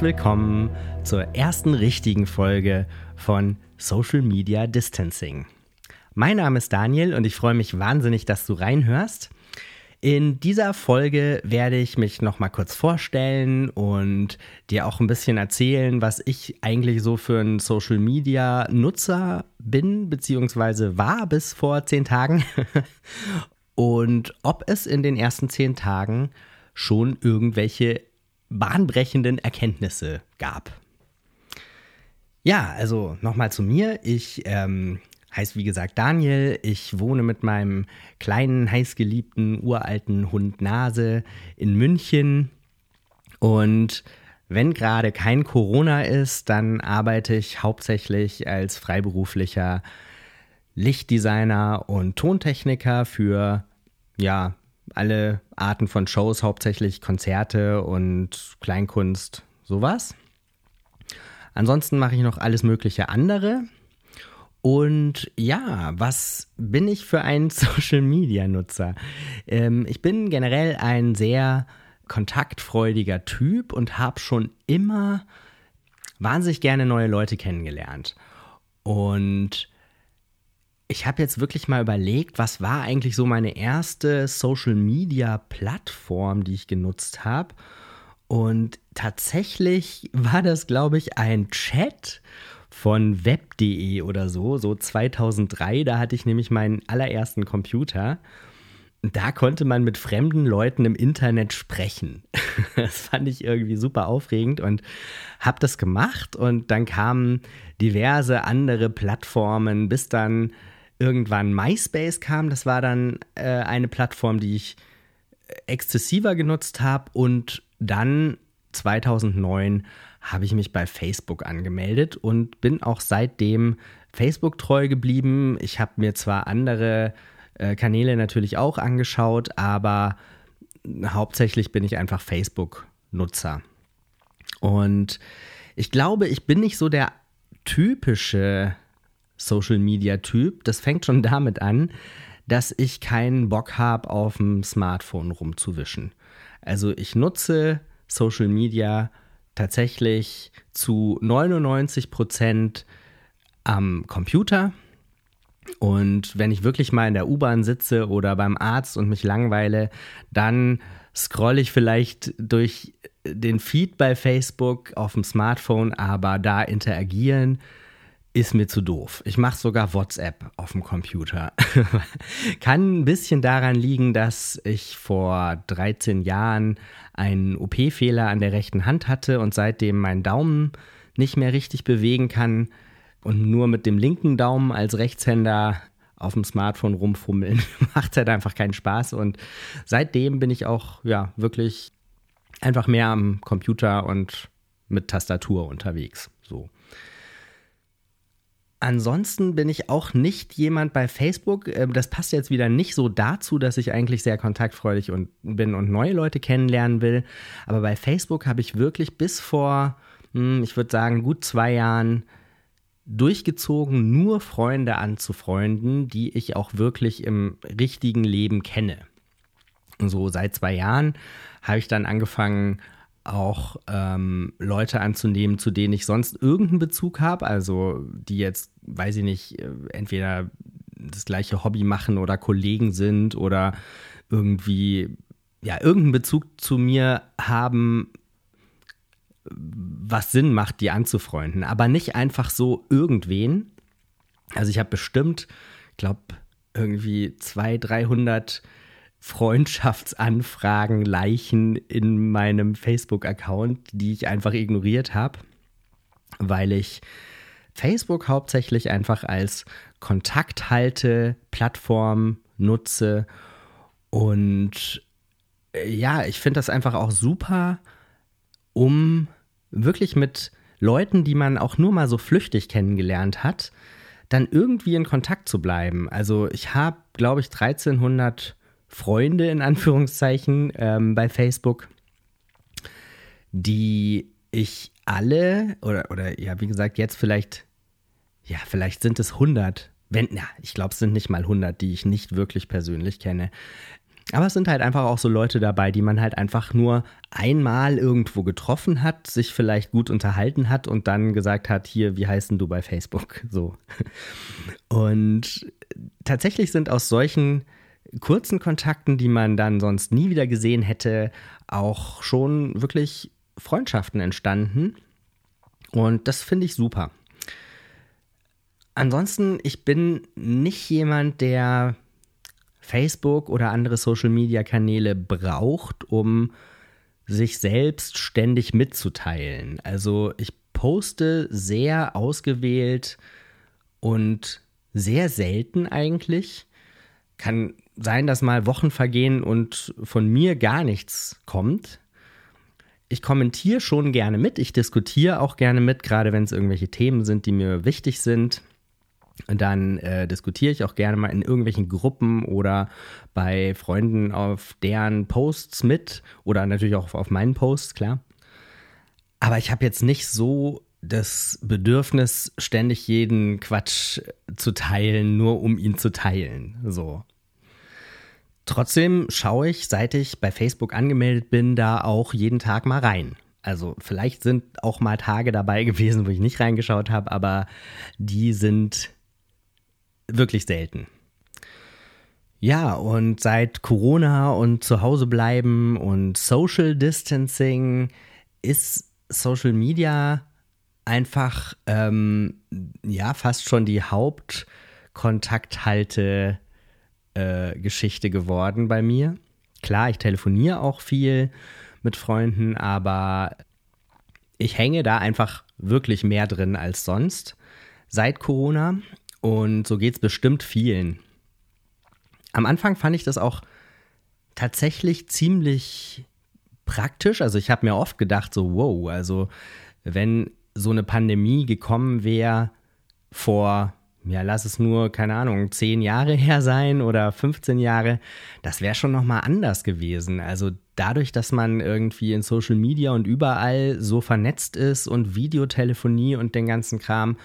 Herzlich willkommen zur ersten richtigen Folge von Social Media Distancing. Mein Name ist Daniel und ich freue mich wahnsinnig, dass du reinhörst. In dieser Folge werde ich mich noch mal kurz vorstellen und dir auch ein bisschen erzählen, was ich eigentlich so für ein Social Media Nutzer bin bzw. war bis vor zehn Tagen und ob es in den ersten zehn Tagen schon irgendwelche bahnbrechenden Erkenntnisse gab. Ja, also nochmal zu mir. Ich ähm, heiße wie gesagt Daniel. Ich wohne mit meinem kleinen, heißgeliebten, uralten Hund Nase in München. Und wenn gerade kein Corona ist, dann arbeite ich hauptsächlich als freiberuflicher Lichtdesigner und Tontechniker für ja, alle Arten von Shows, hauptsächlich Konzerte und Kleinkunst, sowas. Ansonsten mache ich noch alles mögliche andere. Und ja, was bin ich für ein Social-Media-Nutzer? Ähm, ich bin generell ein sehr kontaktfreudiger Typ und habe schon immer wahnsinnig gerne neue Leute kennengelernt. Und ich habe jetzt wirklich mal überlegt, was war eigentlich so meine erste Social-Media-Plattform, die ich genutzt habe. Und tatsächlich war das, glaube ich, ein Chat von web.de oder so, so 2003. Da hatte ich nämlich meinen allerersten Computer. Da konnte man mit fremden Leuten im Internet sprechen. Das fand ich irgendwie super aufregend und habe das gemacht. Und dann kamen diverse andere Plattformen, bis dann irgendwann MySpace kam. Das war dann äh, eine Plattform, die ich exzessiver genutzt habe. Und dann 2009 habe ich mich bei Facebook angemeldet und bin auch seitdem Facebook treu geblieben. Ich habe mir zwar andere äh, Kanäle natürlich auch angeschaut, aber hauptsächlich bin ich einfach Facebook-Nutzer. Und ich glaube, ich bin nicht so der typische Social-Media-Typ. Das fängt schon damit an, dass ich keinen Bock habe, auf dem Smartphone rumzuwischen. Also ich nutze Social Media tatsächlich zu 99 Prozent am Computer. Und wenn ich wirklich mal in der U-Bahn sitze oder beim Arzt und mich langweile, dann scrolle ich vielleicht durch den Feed bei Facebook auf dem Smartphone, aber da interagieren ist mir zu doof. Ich mache sogar WhatsApp auf dem Computer. Kann ein bisschen daran liegen, dass ich vor 13 Jahren einen OP-Fehler an der rechten Hand hatte und seitdem meinen Daumen nicht mehr richtig bewegen kann und nur mit dem linken Daumen als Rechtshänder auf dem Smartphone rumfummeln macht halt einfach keinen Spaß und seitdem bin ich auch ja wirklich einfach mehr am Computer und mit Tastatur unterwegs. So. Ansonsten bin ich auch nicht jemand bei Facebook. Ähm, das passt jetzt wieder nicht so dazu, dass ich eigentlich sehr kontaktfreudig und bin und neue Leute kennenlernen will. Aber bei Facebook habe ich wirklich bis vor, hm, ich würde sagen, gut zwei Jahren durchgezogen, nur Freunde anzufreunden, die ich auch wirklich im richtigen Leben kenne. so seit zwei Jahren habe ich dann angefangen, auch ähm, Leute anzunehmen, zu denen ich sonst irgendeinen Bezug habe, also die jetzt, weiß ich nicht, äh, entweder das gleiche Hobby machen oder Kollegen sind oder irgendwie, ja, irgendeinen Bezug zu mir haben, was Sinn macht, die anzufreunden, aber nicht einfach so irgendwen. Also ich habe bestimmt, ich glaube, irgendwie 200, 300 Freundschaftsanfragen, Leichen in meinem Facebook-Account, die ich einfach ignoriert habe, weil ich Facebook hauptsächlich einfach als Kontakthalte-Plattform nutze. Und äh, ja, ich finde das einfach auch super, um wirklich mit Leuten, die man auch nur mal so flüchtig kennengelernt hat, dann irgendwie in Kontakt zu bleiben. Also ich habe, glaube ich, 1300 Freunde in Anführungszeichen ähm, bei Facebook, die ich alle oder, oder ja, wie gesagt, jetzt vielleicht, ja, vielleicht sind es 100, wenn, na, ich glaube, es sind nicht mal 100, die ich nicht wirklich persönlich kenne. Aber es sind halt einfach auch so Leute dabei, die man halt einfach nur einmal irgendwo getroffen hat, sich vielleicht gut unterhalten hat und dann gesagt hat, hier, wie heißen du bei Facebook? So. Und tatsächlich sind aus solchen kurzen Kontakten, die man dann sonst nie wieder gesehen hätte, auch schon wirklich Freundschaften entstanden. Und das finde ich super. Ansonsten, ich bin nicht jemand, der Facebook oder andere Social-Media-Kanäle braucht, um sich selbst ständig mitzuteilen. Also ich poste sehr ausgewählt und sehr selten eigentlich. Kann sein, dass mal Wochen vergehen und von mir gar nichts kommt. Ich kommentiere schon gerne mit, ich diskutiere auch gerne mit, gerade wenn es irgendwelche Themen sind, die mir wichtig sind dann äh, diskutiere ich auch gerne mal in irgendwelchen Gruppen oder bei Freunden auf deren Posts mit oder natürlich auch auf meinen Posts, klar. Aber ich habe jetzt nicht so das Bedürfnis, ständig jeden Quatsch zu teilen, nur um ihn zu teilen. So. Trotzdem schaue ich, seit ich bei Facebook angemeldet bin, da auch jeden Tag mal rein. Also vielleicht sind auch mal Tage dabei gewesen, wo ich nicht reingeschaut habe, aber die sind wirklich selten. Ja, und seit Corona und zu Hause bleiben und Social Distancing ist Social Media einfach ähm, ja fast schon die Hauptkontakthalte äh, Geschichte geworden bei mir. Klar, ich telefoniere auch viel mit Freunden, aber ich hänge da einfach wirklich mehr drin als sonst seit Corona und so geht es bestimmt vielen. Am Anfang fand ich das auch tatsächlich ziemlich praktisch. Also ich habe mir oft gedacht, so, wow, also wenn so eine Pandemie gekommen wäre vor, ja, lass es nur, keine Ahnung, zehn Jahre her sein oder 15 Jahre, das wäre schon nochmal anders gewesen. Also dadurch, dass man irgendwie in Social Media und überall so vernetzt ist und Videotelefonie und den ganzen Kram,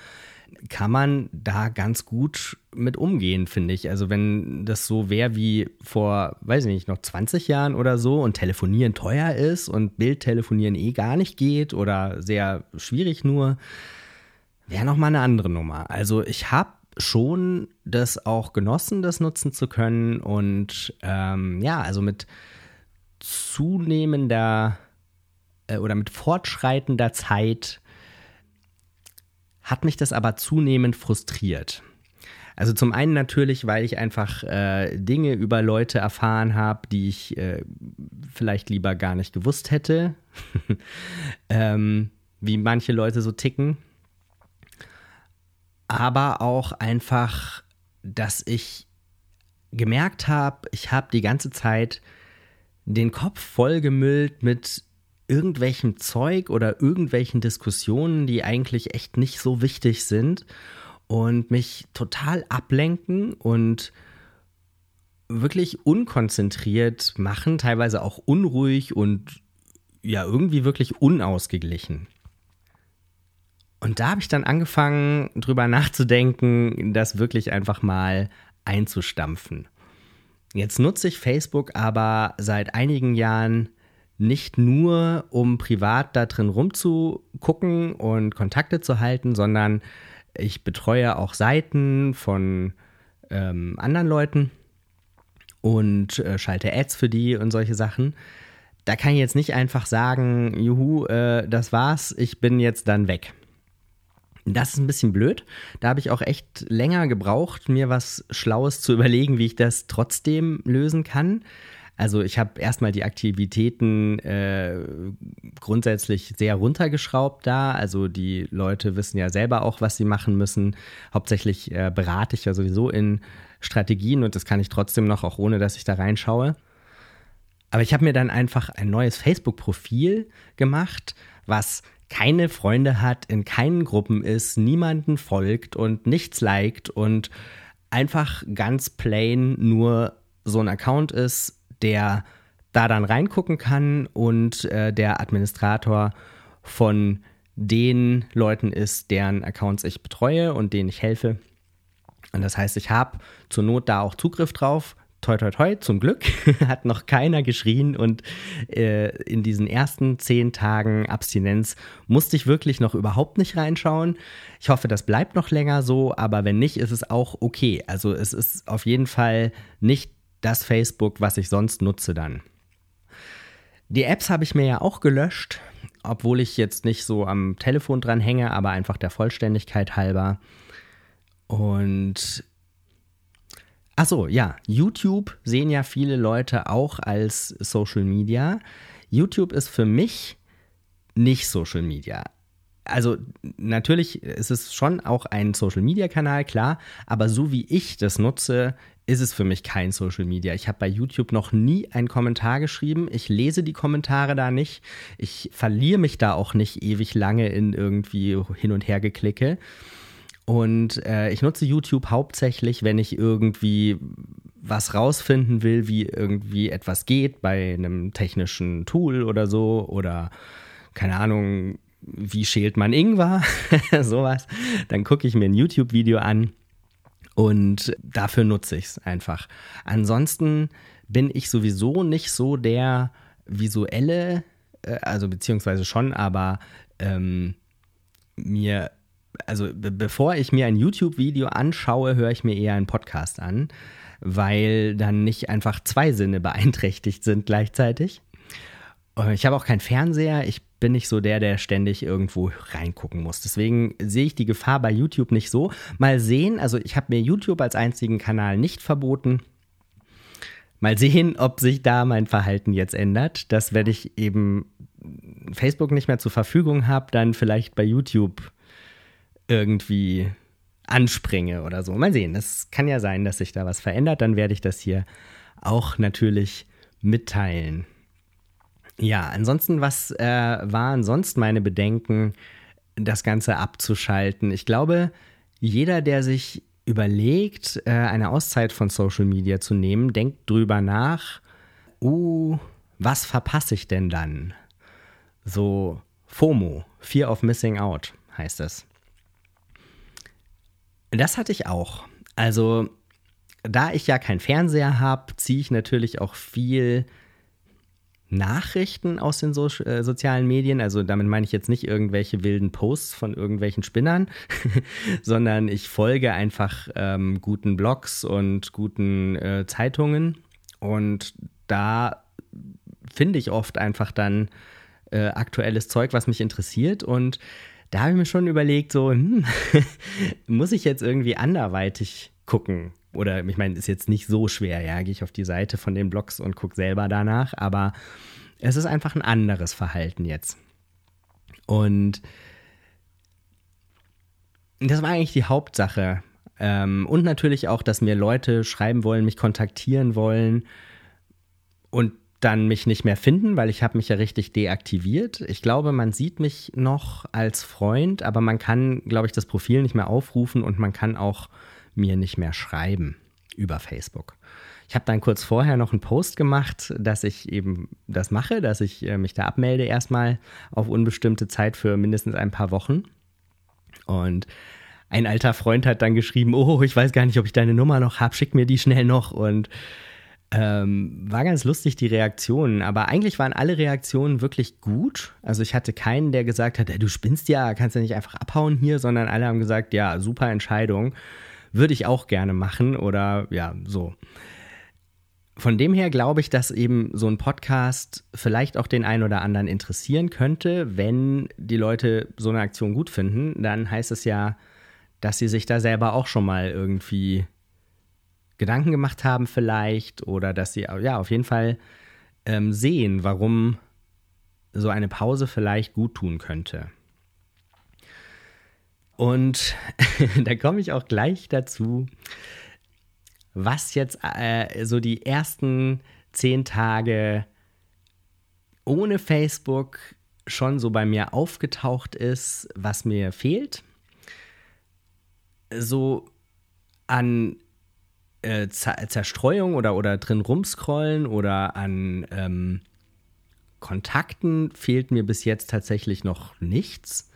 kann man da ganz gut mit umgehen, finde ich. Also wenn das so wäre wie vor, weiß ich nicht, noch 20 Jahren oder so und telefonieren teuer ist und Bildtelefonieren eh gar nicht geht oder sehr schwierig nur, wäre nochmal eine andere Nummer. Also ich habe schon das auch genossen, das nutzen zu können und ähm, ja, also mit zunehmender äh, oder mit fortschreitender Zeit hat mich das aber zunehmend frustriert. Also zum einen natürlich, weil ich einfach äh, Dinge über Leute erfahren habe, die ich äh, vielleicht lieber gar nicht gewusst hätte, ähm, wie manche Leute so ticken. Aber auch einfach, dass ich gemerkt habe, ich habe die ganze Zeit den Kopf vollgemüllt mit irgendwelchem Zeug oder irgendwelchen Diskussionen, die eigentlich echt nicht so wichtig sind und mich total ablenken und wirklich unkonzentriert machen, teilweise auch unruhig und ja, irgendwie wirklich unausgeglichen. Und da habe ich dann angefangen, drüber nachzudenken, das wirklich einfach mal einzustampfen. Jetzt nutze ich Facebook aber seit einigen Jahren nicht nur, um privat da drin rumzugucken und Kontakte zu halten, sondern ich betreue auch Seiten von ähm, anderen Leuten und äh, schalte Ads für die und solche Sachen. Da kann ich jetzt nicht einfach sagen, juhu, äh, das war's, ich bin jetzt dann weg. Das ist ein bisschen blöd. Da habe ich auch echt länger gebraucht, mir was Schlaues zu überlegen, wie ich das trotzdem lösen kann. Also ich habe erstmal die Aktivitäten äh, grundsätzlich sehr runtergeschraubt da. Also die Leute wissen ja selber auch, was sie machen müssen. Hauptsächlich äh, berate ich ja sowieso in Strategien und das kann ich trotzdem noch, auch ohne dass ich da reinschaue. Aber ich habe mir dann einfach ein neues Facebook-Profil gemacht, was keine Freunde hat, in keinen Gruppen ist, niemanden folgt und nichts liked und einfach ganz plain nur so ein Account ist, der da dann reingucken kann und äh, der Administrator von den Leuten ist, deren Accounts ich betreue und denen ich helfe. Und das heißt, ich habe zur Not da auch Zugriff drauf. Toi toi toi, zum Glück hat noch keiner geschrien und äh, in diesen ersten zehn Tagen Abstinenz musste ich wirklich noch überhaupt nicht reinschauen. Ich hoffe, das bleibt noch länger so, aber wenn nicht, ist es auch okay. Also es ist auf jeden Fall nicht das Facebook, was ich sonst nutze dann. Die Apps habe ich mir ja auch gelöscht, obwohl ich jetzt nicht so am Telefon dran hänge, aber einfach der Vollständigkeit halber. Und ach so, ja, YouTube sehen ja viele Leute auch als Social Media. YouTube ist für mich nicht Social Media. Also natürlich ist es schon auch ein Social Media Kanal, klar, aber so wie ich das nutze, ist es für mich kein Social Media. Ich habe bei YouTube noch nie einen Kommentar geschrieben. Ich lese die Kommentare da nicht. Ich verliere mich da auch nicht ewig lange in irgendwie hin und her geklicke. Und äh, ich nutze YouTube hauptsächlich, wenn ich irgendwie was rausfinden will, wie irgendwie etwas geht bei einem technischen Tool oder so oder keine Ahnung, wie schält man Ingwer, sowas. Dann gucke ich mir ein YouTube-Video an und dafür nutze ich es einfach. Ansonsten bin ich sowieso nicht so der visuelle, äh, also beziehungsweise schon, aber ähm, mir also bevor ich mir ein YouTube-Video anschaue, höre ich mir eher einen Podcast an, weil dann nicht einfach zwei Sinne beeinträchtigt sind gleichzeitig. Ich habe auch keinen Fernseher. Ich bin nicht so der, der ständig irgendwo reingucken muss. Deswegen sehe ich die Gefahr bei YouTube nicht so. Mal sehen, also ich habe mir YouTube als einzigen Kanal nicht verboten. Mal sehen, ob sich da mein Verhalten jetzt ändert, dass wenn ich eben Facebook nicht mehr zur Verfügung habe, dann vielleicht bei YouTube irgendwie anspringe oder so. Mal sehen, es kann ja sein, dass sich da was verändert. Dann werde ich das hier auch natürlich mitteilen. Ja, ansonsten, was äh, waren sonst meine Bedenken, das Ganze abzuschalten? Ich glaube, jeder, der sich überlegt, äh, eine Auszeit von Social Media zu nehmen, denkt drüber nach, uh, was verpasse ich denn dann? So FOMO, Fear of Missing Out heißt es. Das hatte ich auch. Also, da ich ja keinen Fernseher habe, ziehe ich natürlich auch viel Nachrichten aus den so äh, sozialen Medien. Also damit meine ich jetzt nicht irgendwelche wilden Posts von irgendwelchen Spinnern, sondern ich folge einfach ähm, guten Blogs und guten äh, Zeitungen. Und da finde ich oft einfach dann äh, aktuelles Zeug, was mich interessiert. Und da habe ich mir schon überlegt, so, hm, muss ich jetzt irgendwie anderweitig gucken? Oder ich meine, ist jetzt nicht so schwer, ja, gehe ich auf die Seite von den Blogs und gucke selber danach, aber es ist einfach ein anderes Verhalten jetzt. Und das war eigentlich die Hauptsache. Ähm, und natürlich auch, dass mir Leute schreiben wollen, mich kontaktieren wollen. Und dann mich nicht mehr finden, weil ich habe mich ja richtig deaktiviert. Ich glaube, man sieht mich noch als Freund, aber man kann, glaube ich, das Profil nicht mehr aufrufen und man kann auch mir nicht mehr schreiben über Facebook. Ich habe dann kurz vorher noch einen Post gemacht, dass ich eben das mache, dass ich äh, mich da abmelde erstmal auf unbestimmte Zeit für mindestens ein paar Wochen. Und ein alter Freund hat dann geschrieben, oh, ich weiß gar nicht, ob ich deine Nummer noch habe, schick mir die schnell noch. Und ähm, war ganz lustig, die Reaktionen, aber eigentlich waren alle Reaktionen wirklich gut. Also ich hatte keinen, der gesagt hat, du spinnst ja, kannst ja nicht einfach abhauen hier, sondern alle haben gesagt, ja, super Entscheidung, würde ich auch gerne machen oder ja, so. Von dem her glaube ich, dass eben so ein Podcast vielleicht auch den einen oder anderen interessieren könnte. Wenn die Leute so eine Aktion gut finden, dann heißt es ja, dass sie sich da selber auch schon mal irgendwie Gedanken gemacht haben vielleicht oder dass sie ja auf jeden Fall ähm, sehen, warum so eine Pause vielleicht gut tun könnte. Und da komme ich auch gleich dazu, was jetzt äh, so die ersten zehn Tage ohne Facebook schon so bei mir aufgetaucht ist, was mir fehlt. So an äh, Zerstreuung oder, oder drin rumscrollen oder an ähm, Kontakten fehlt mir bis jetzt tatsächlich noch nichts.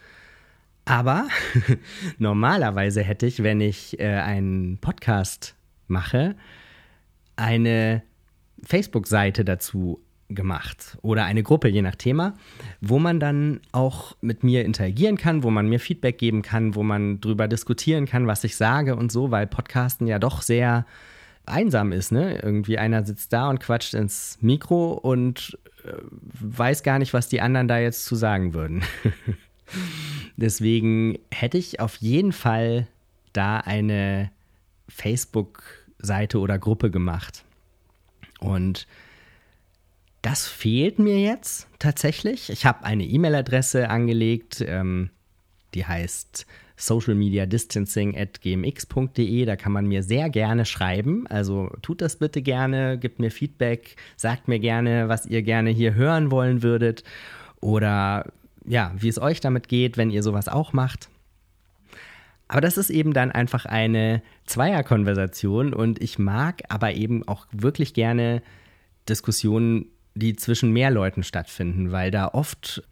Aber normalerweise hätte ich, wenn ich äh, einen Podcast mache, eine Facebook-Seite dazu gemacht oder eine Gruppe, je nach Thema, wo man dann auch mit mir interagieren kann, wo man mir Feedback geben kann, wo man drüber diskutieren kann, was ich sage und so, weil Podcasten ja doch sehr einsam ist, ne? Irgendwie einer sitzt da und quatscht ins Mikro und äh, weiß gar nicht, was die anderen da jetzt zu sagen würden. Deswegen hätte ich auf jeden Fall da eine Facebook-Seite oder Gruppe gemacht. Und das fehlt mir jetzt tatsächlich. Ich habe eine E-Mail-Adresse angelegt, ähm, die heißt socialmediadistancing at gmx.de. Da kann man mir sehr gerne schreiben. Also tut das bitte gerne, gibt mir Feedback, sagt mir gerne, was ihr gerne hier hören wollen würdet oder ja, wie es euch damit geht, wenn ihr sowas auch macht. Aber das ist eben dann einfach eine Zweierkonversation und ich mag aber eben auch wirklich gerne Diskussionen die zwischen mehr Leuten stattfinden, weil da oft,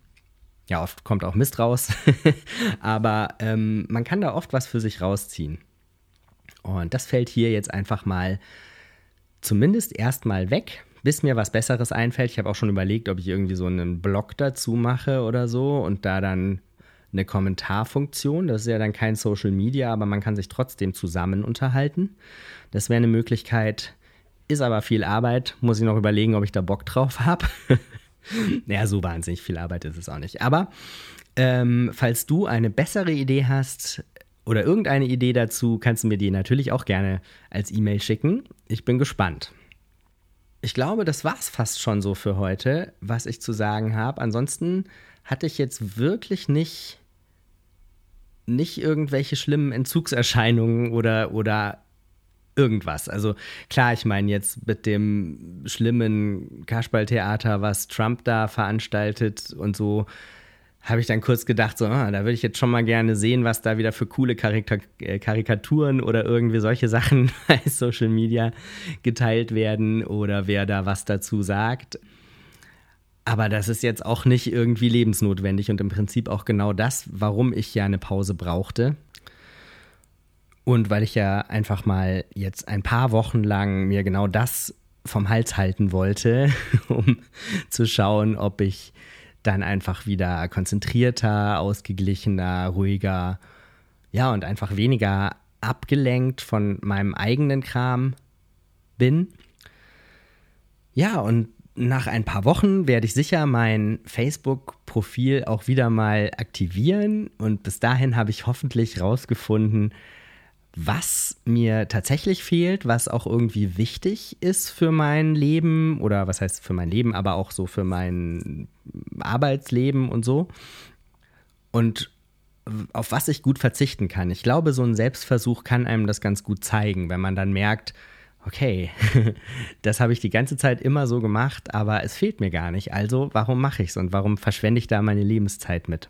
ja, oft kommt auch Mist raus, aber ähm, man kann da oft was für sich rausziehen. Und das fällt hier jetzt einfach mal zumindest erstmal weg, bis mir was Besseres einfällt. Ich habe auch schon überlegt, ob ich irgendwie so einen Blog dazu mache oder so und da dann eine Kommentarfunktion. Das ist ja dann kein Social Media, aber man kann sich trotzdem zusammen unterhalten. Das wäre eine Möglichkeit, ist aber viel Arbeit. Muss ich noch überlegen, ob ich da Bock drauf habe. naja, so wahnsinnig viel Arbeit ist es auch nicht. Aber ähm, falls du eine bessere Idee hast oder irgendeine Idee dazu, kannst du mir die natürlich auch gerne als E-Mail schicken. Ich bin gespannt. Ich glaube, das war es fast schon so für heute, was ich zu sagen habe. Ansonsten hatte ich jetzt wirklich nicht, nicht irgendwelche schlimmen Entzugserscheinungen oder, oder irgendwas. Also klar, ich meine jetzt mit dem schlimmen Kasperltheater, was Trump da veranstaltet und so, habe ich dann kurz gedacht, so, ah, da würde ich jetzt schon mal gerne sehen, was da wieder für coole Karika äh, Karikaturen oder irgendwie solche Sachen bei Social Media geteilt werden oder wer da was dazu sagt. Aber das ist jetzt auch nicht irgendwie lebensnotwendig und im Prinzip auch genau das, warum ich ja eine Pause brauchte. Und weil ich ja einfach mal jetzt ein paar Wochen lang mir genau das vom Hals halten wollte, um zu schauen, ob ich dann einfach wieder konzentrierter, ausgeglichener, ruhiger, ja, und einfach weniger abgelenkt von meinem eigenen Kram bin. Ja, und nach ein paar Wochen werde ich sicher mein Facebook-Profil auch wieder mal aktivieren und bis dahin habe ich hoffentlich rausgefunden, was mir tatsächlich fehlt, was auch irgendwie wichtig ist für mein Leben oder was heißt für mein Leben, aber auch so für mein Arbeitsleben und so. Und auf was ich gut verzichten kann. Ich glaube, so ein Selbstversuch kann einem das ganz gut zeigen, wenn man dann merkt, okay, das habe ich die ganze Zeit immer so gemacht, aber es fehlt mir gar nicht. Also warum mache ich es und warum verschwende ich da meine Lebenszeit mit?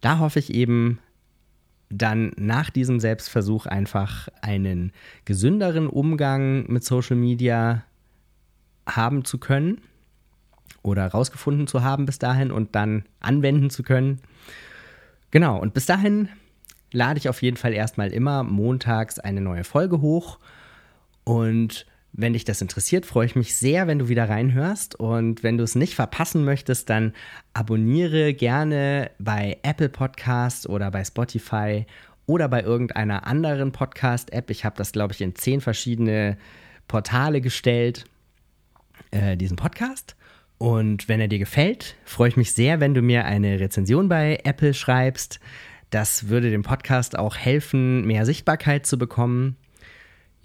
Da hoffe ich eben, dann nach diesem Selbstversuch einfach einen gesünderen Umgang mit Social Media haben zu können oder herausgefunden zu haben bis dahin und dann anwenden zu können. Genau, und bis dahin lade ich auf jeden Fall erstmal immer montags eine neue Folge hoch und wenn dich das interessiert, freue ich mich sehr, wenn du wieder reinhörst. Und wenn du es nicht verpassen möchtest, dann abonniere gerne bei Apple Podcast oder bei Spotify oder bei irgendeiner anderen Podcast-App. Ich habe das, glaube ich, in zehn verschiedene Portale gestellt, äh, diesen Podcast. Und wenn er dir gefällt, freue ich mich sehr, wenn du mir eine Rezension bei Apple schreibst. Das würde dem Podcast auch helfen, mehr Sichtbarkeit zu bekommen.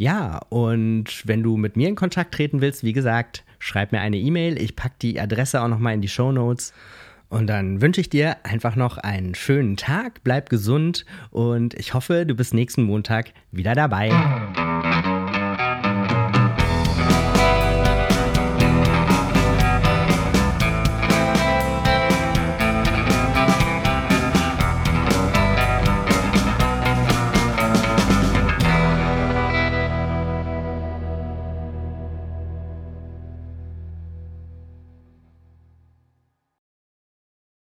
Ja, und wenn du mit mir in Kontakt treten willst, wie gesagt, schreib mir eine E-Mail. Ich packe die Adresse auch nochmal in die Show Notes. Und dann wünsche ich dir einfach noch einen schönen Tag, bleib gesund und ich hoffe, du bist nächsten Montag wieder dabei.